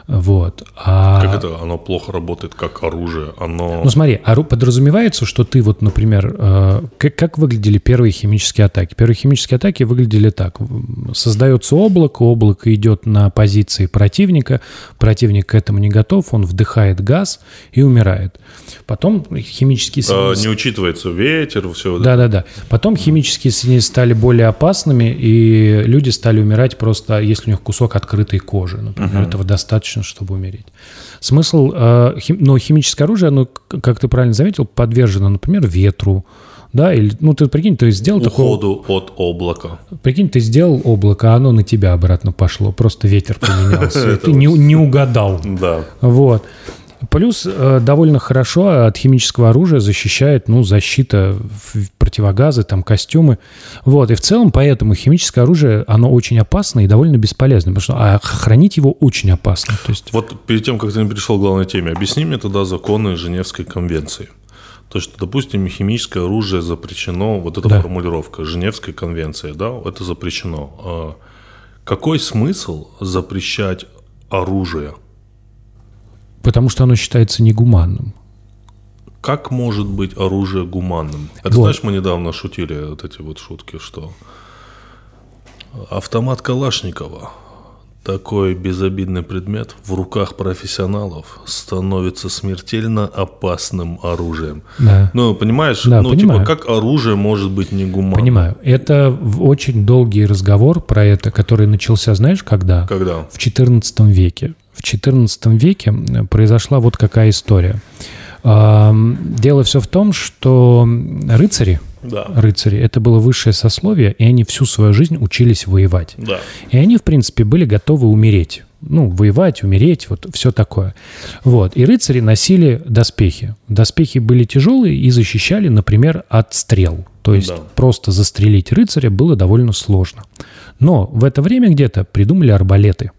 Вот. А, Как это? Оно плохо работает как оружие. Оно... Ну смотри, подразумевается, что ты вот, например, э, как, как выглядели первые химические атаки? Первые химические атаки выглядели так. Создается облако, облако идет на позиции противника, противник к этому не готов, он вдыхает газ и умирает. Потом химические... Соединения- не учитывается ветер, все. да-да-да. Потом химические соединения стали более опасными, и люди стали умирать просто, если у них кусок открытой кожи. Например, этого достаточно, чтобы умереть. Смысл, э, хим- но химическое оружие, оно, как ты правильно заметил, подвержено, например, ветру, да, или, ну, ты прикинь, ты сделал такое, Уходу от облака. прикинь, ты сделал облако, а оно на тебя обратно пошло, просто ветер поменялся, ты не угадал. Да. Вот. Плюс э, довольно хорошо от химического оружия защищает, ну, защита, противогазы, там, костюмы. Вот. И в целом поэтому химическое оружие, оно очень опасно и довольно бесполезно, потому что а хранить его очень опасно. То есть, Вот перед тем, как ты не перешел к главной теме, объясни мне тогда законы Женевской конвенции. То, что, допустим, химическое оружие запрещено, вот эта Да. формулировка Женевской конвенции, да, это запрещено. А Какой смысл запрещать оружие? Потому что оно считается негуманным. Как может быть оружие гуманным? Это Вот. знаешь, мы недавно шутили вот эти вот шутки, что автомат Калашникова, такой безобидный предмет, в руках профессионалов становится смертельно опасным оружием. Да. Ну, понимаешь, Да, ну, понимаю. типа, как оружие может быть негуманным? Понимаю. Это очень долгий разговор про это, который начался, знаешь, когда? Когда? в XIV веке. В XIV веке произошла вот какая история. Дело все в том, что рыцари, Да. рыцари, это было высшее сословие, и они всю свою жизнь учились воевать. Да. И они, в принципе, были готовы умереть. Ну, воевать, умереть, вот все такое. Вот. И рыцари носили доспехи. Доспехи были тяжелые и защищали, например, от стрел. То есть Да. просто застрелить рыцаря было довольно сложно. Но в это время где-то придумали арбалеты.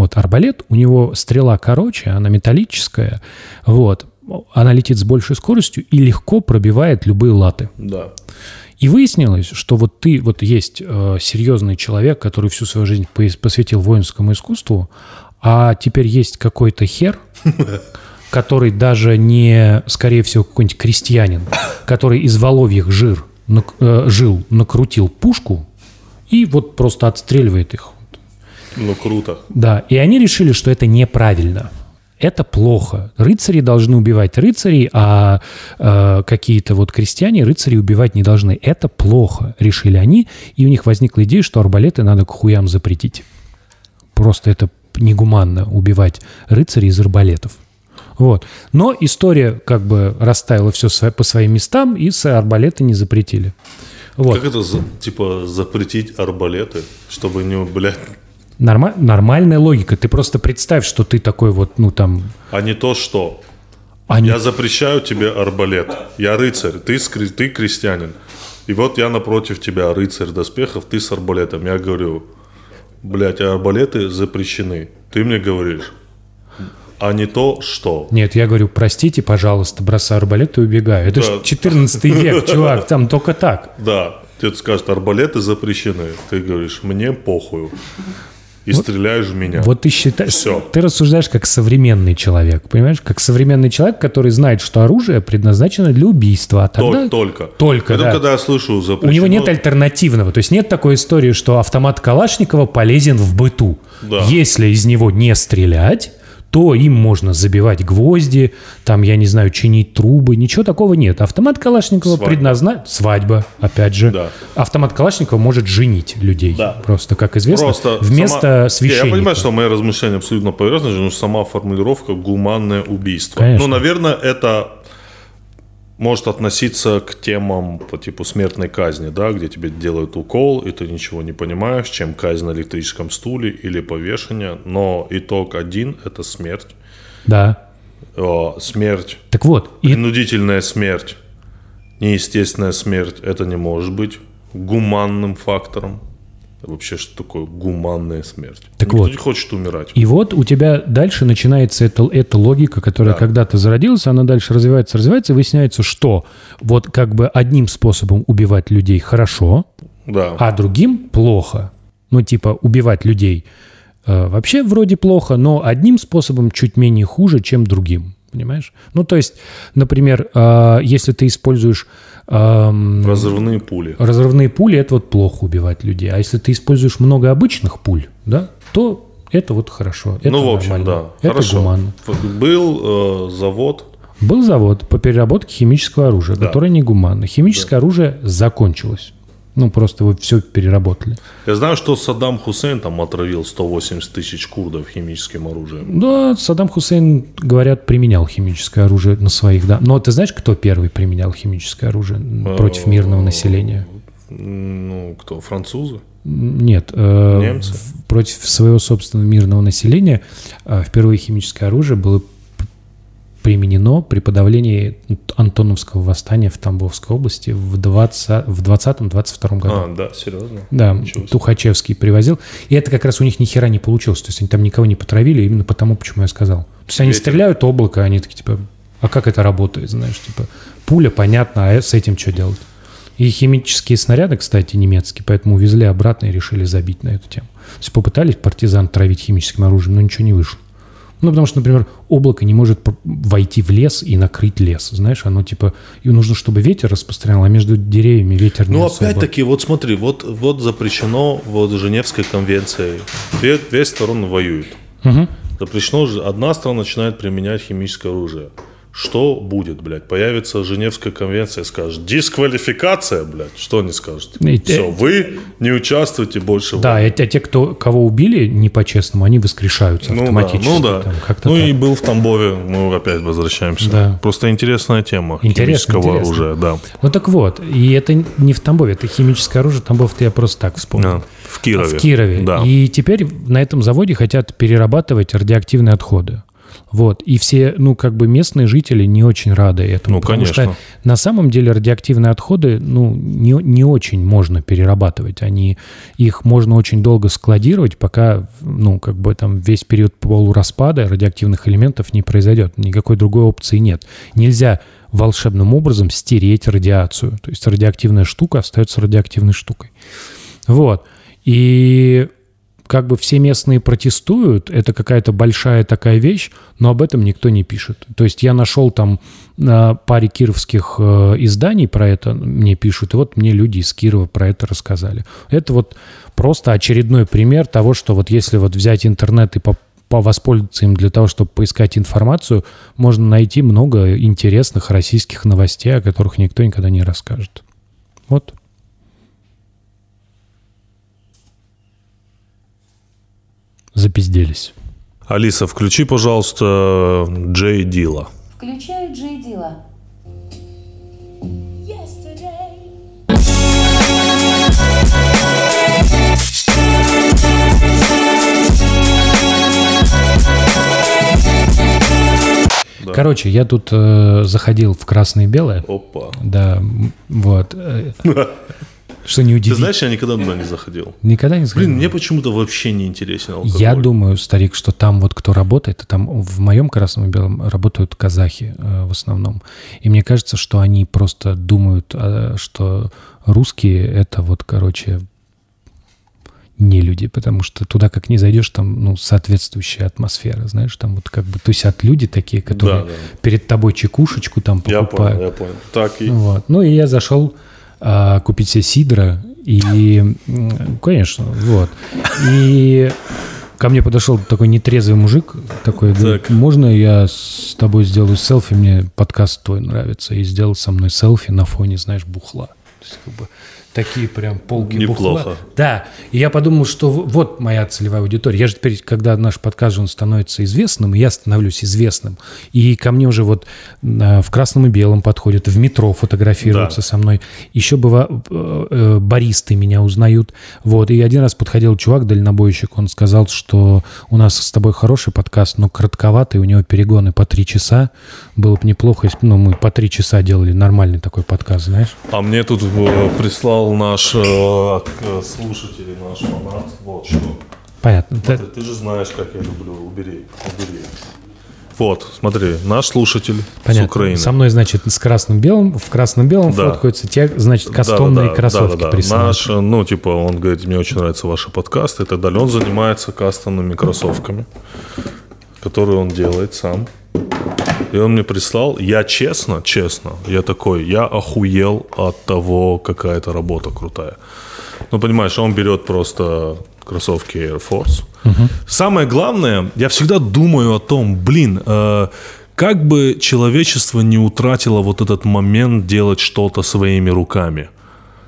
Вот арбалет, у него стрела короче, она металлическая, вот, она летит с большей скоростью и легко пробивает любые латы. Да. И выяснилось, что вот ты, вот есть э, серьезный человек, который всю свою жизнь пос- посвятил воинскому искусству, а теперь есть какой-то хер, который даже не, скорее всего, какой-нибудь крестьянин, который из воловьих жир, нак- э, жил, накрутил пушку и вот просто отстреливает их. Ну, круто. Да, и они решили, что это неправильно. Это плохо. Рыцари должны убивать рыцарей, а э, какие-то вот крестьяне рыцарей убивать не должны. Это плохо, решили они. И у них возникла идея, что арбалеты надо к хуям запретить. Просто это негуманно убивать рыцарей из арбалетов. Вот. Но история как бы расставила все по своим местам, и с арбалеты не запретили. Вот. Как это, типа, запретить арбалеты, чтобы не, блядь, Норма- нормальная логика. Ты просто представь, что ты такой вот, ну там... а не то, что а не- я запрещаю тебе арбалет. Я рыцарь, ты, скри- ты крестьянин. И вот я напротив тебя, рыцарь доспехов, ты с арбалетом. Я говорю, блядь, а арбалеты запрещены. Ты мне говоришь, а не то, что. Нет, я говорю, простите, пожалуйста, бросаю арбалет и убегаю. Это Да. же 14 век, чувак, там только так. Да, тебе скажут, арбалеты запрещены. Ты говоришь, мне похую. И стреляешь в меня. Вот ты считаешь, Всё. ты рассуждаешь как современный человек, понимаешь? Как современный человек, который знает, что оружие предназначено для убийства. А тогда только. Только, Поэтому, да. когда я слышу у запрещено... него нет альтернативного. То есть нет такой истории, что автомат Калашникова полезен в быту. Да. Если из него не стрелять, то им можно забивать гвозди, там, я не знаю, чинить трубы, ничего такого нет. Автомат Калашникова Свадьба. предназначен... Свадьба, опять же. Да. Автомат Калашникова может женить людей. Да. Просто, как известно, Просто вместо сама- священника. Я понимаю, что мои размышления абсолютно поверхностные, но сама формулировка «гуманное убийство». Конечно. Ну, наверное, это может относиться к темам по типу смертной казни, да, где тебе делают укол, и ты ничего не понимаешь, чем казнь на электрическом стуле или повешение, но итог один – это смерть. Да. Э, Смерть, Так вот, и принудительная смерть, неестественная смерть – это не может быть гуманным фактором. Вообще, что такое гуманная смерть? Так Никто вот. не хочет умирать. И вот у тебя дальше начинается эта, эта логика, которая когда-то зародилась, она дальше развивается, развивается, и выясняется, что вот как бы одним способом убивать людей хорошо, Да. а другим плохо. Ну, типа, убивать людей э, вообще вроде плохо, но одним способом чуть менее хуже, чем другим. Понимаешь? Ну, то есть, например, э, если ты используешь эм, Разрывные пули. разрывные пули, это вот плохо убивать людей. А если ты используешь много обычных пуль, да, то это вот хорошо. Это ну, в общем, нормально. да. Это Хорошо. гуманно. Был э, завод. Был завод по переработке химического оружия, Да. которое не гуманно. Химическое оружие закончилось. Ну, просто его все переработали. Я знаю, что Саддам Хусейн там отравил 180 тысяч курдов химическим оружием. Да, Саддам Хусейн, говорят, применял химическое оружие на своих, да. Но ты знаешь, кто первый применял химическое оружие против мирного населения? Ну, кто? Французы? Нет. э, Немцы? Против своего собственного мирного населения э, впервые химическое оружие было применено при подавлении Антоновского восстания в Тамбовской области в 20 в 20-22 году. А, да, серьезно? Да, Ничего. Тухачевский привозил. И это как раз у них ни хера не получилось. То есть они там никого не потравили именно потому, почему я сказал. То есть они Ветер. стреляют облако, они такие типа, а как это работает, знаешь, типа, пуля, понятно, а с этим что делать? И химические снаряды, кстати, немецкие, поэтому увезли обратно и решили забить на эту тему. То есть попытались партизан травить химическим оружием, но ничего не вышло. Ну, потому что, например, облако не может войти в лес и накрыть лес, знаешь, оно типа, и нужно, чтобы ветер распространял, а между деревьями ветер не Ну, опять-таки, вот смотри, вот, вот запрещено вот Женевской конвенцией. Две, две стороны воюют. Запрещено, же- одна страна начинает применять химическое оружие. Что будет, блядь? Появится Женевская конвенция и скажет, дисквалификация, блядь. Что они скажут? И те- Все, вы не участвуете больше Да, а те, те, кто, кого убили не по-честному, они воскрешаются Ну да, автоматически. ну да. там, ну так. и был в Тамбове, мы опять возвращаемся. Да. Просто интересная тема Интересно, химического интересно. оружия, да. Ну так вот, и это не в Тамбове, это химическое оружие, Тамбов-то я просто так вспомнил. А, в Кирове. В Кирове. Да. И теперь на этом заводе хотят перерабатывать радиоактивные отходы. Вот. И все, ну, как бы местные жители не очень рады этому. Ну, потому конечно. что на самом деле радиоактивные отходы, ну, не, не очень можно перерабатывать. Они, их можно очень долго складировать, пока, ну, как бы там весь период полураспада радиоактивных элементов не произойдет. Никакой другой опции нет. Нельзя волшебным образом стереть радиацию. То есть радиоактивная штука остается радиоактивной штукой. Вот. И как бы все местные протестуют, это какая-то большая такая вещь, но об этом никто не пишет. То есть я нашел там на паре кировских э, изданий про это, мне пишут, и вот мне люди из Кирова про это рассказали. Это вот просто очередной пример того, что вот если вот взять интернет и по воспользоваться им для того, чтобы поискать информацию, можно найти много интересных российских новостей, о которых никто никогда не расскажет. Вот. Запизделись. Алиса, включи, пожалуйста, Джей Дила. Включаю Джей Дила. Да. Короче, я тут э, заходил в красное и белое. Опа. Да, вот. Что Ты неудивительно. знаешь, я никогда туда не заходил. Никогда не заходил? Блин, мне почему-то вообще не интересен алкоголь. Я думаю, старик, что там вот кто работает, там в моем красном и белом работают казахи э, в основном. И мне кажется, что они просто думают, э, что русские это вот, короче, не люди, потому что туда как не зайдешь, там, ну, соответствующая атмосфера, знаешь, там вот как бы тусят люди такие, которые Да, да. перед тобой чекушечку там Я покупают. понял, я понял. Так и... Вот. Ну и я зашел а, купить себе сидра, и, конечно, вот. И ко мне подошел такой нетрезвый мужик, такой, говорит, Так. можно я с тобой сделаю селфи, мне подкаст твой нравится, и сделал со мной селфи на фоне, знаешь, бухла. То есть, как бы, такие прям полки Неплохо. бухла. Да, и я подумал, что вот моя целевая аудитория. Я же теперь, когда наш подкаст он становится известным, и я становлюсь известным, и ко мне уже вот а, в красном и белом подходят, в метро фотографируются Да. со мной. Еще быва, э, э, баристы меня узнают. Вот, и один раз подходил чувак, дальнобойщик, он сказал, что у нас с тобой хороший подкаст, но кратковатый, у него перегоны по три часа. Было бы неплохо, если ну, мы по три часа делали нормальный такой подкаст, знаешь? А мне тут э, прислал наш э, э, слушатель, наш фанат. Вот что. Понятно. Да- Ты, ты же знаешь, как я люблю. Убери, убери. Вот, смотри, наш слушатель с Понятно. Украины. Со мной, значит, с красным-белым, в красном-белом Да. фоткаются те, значит, кастомные Да-да-да, кроссовки да-да-да. присылают. Наш, э, ну, типа, он говорит, мне очень нравятся ваши подкасты и так далее. Он занимается кастомными кроссовками, которые он делает сам. И он мне прислал, я честно, честно, я такой, я охуел от того, какая это работа крутая. Ну, понимаешь, он берет просто кроссовки Air Force. Самое главное, я всегда думаю о том, блин, э, как бы человечество не утратило вот этот момент делать что-то своими руками.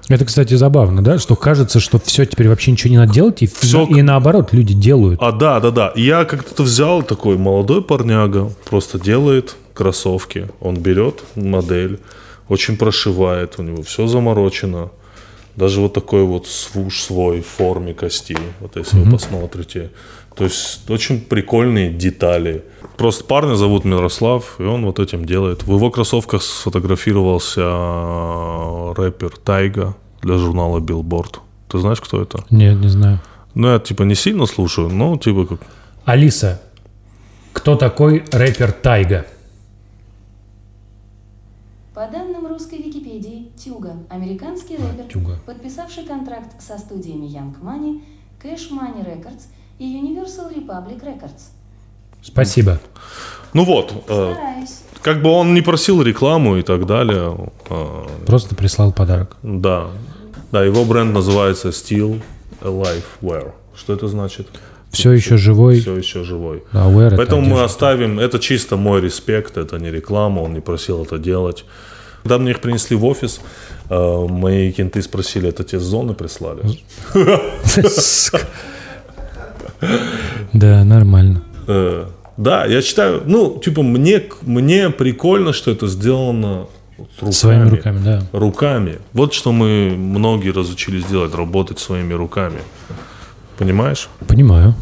Это, кстати, забавно, да? Что кажется, что все, теперь вообще ничего не надо делать, и, Всё и наоборот, люди делают. А, да, да, да. Я как-то взял такой молодой парняга, просто делает кроссовки. Он берет модель, очень прошивает, у него все заморочено. Даже вот такой вот свуш свой в форме кости, вот если вы посмотрите. То есть очень прикольные детали. Просто парня зовут Мирослав, и он вот этим делает. В его кроссовках сфотографировался э, рэпер Тайга для журнала Billboard. Ты знаешь, кто это? Нет, не знаю. Ну, я типа не сильно слушаю, но типа как... Алиса, кто такой рэпер Тайга? По данным русской Википедии, Тюга – американский рэпер, Тюга. подписавший контракт со студиями Young Money, Cash Money Records и Universal Republic Records. Спасибо. Ну вот, э, как бы он не просил рекламу и так далее. э, Просто прислал подарок. да. Да, его бренд называется Steel Alive Wear. Что это значит? Все еще живой. Все еще живой. А wear это Поэтому мы оставим, это чисто мой респект, это не реклама, он не просил это делать. Когда мне их принесли в офис, э, мои кенты спросили, это те зоны прислали? Да, нормально. Э, да, я считаю, ну, типа, мне, мне прикольно, что это сделано руками. Своими руками, да. Руками. Вот что мы многие разучились делать, работать своими руками. Понимаешь? Понимаю.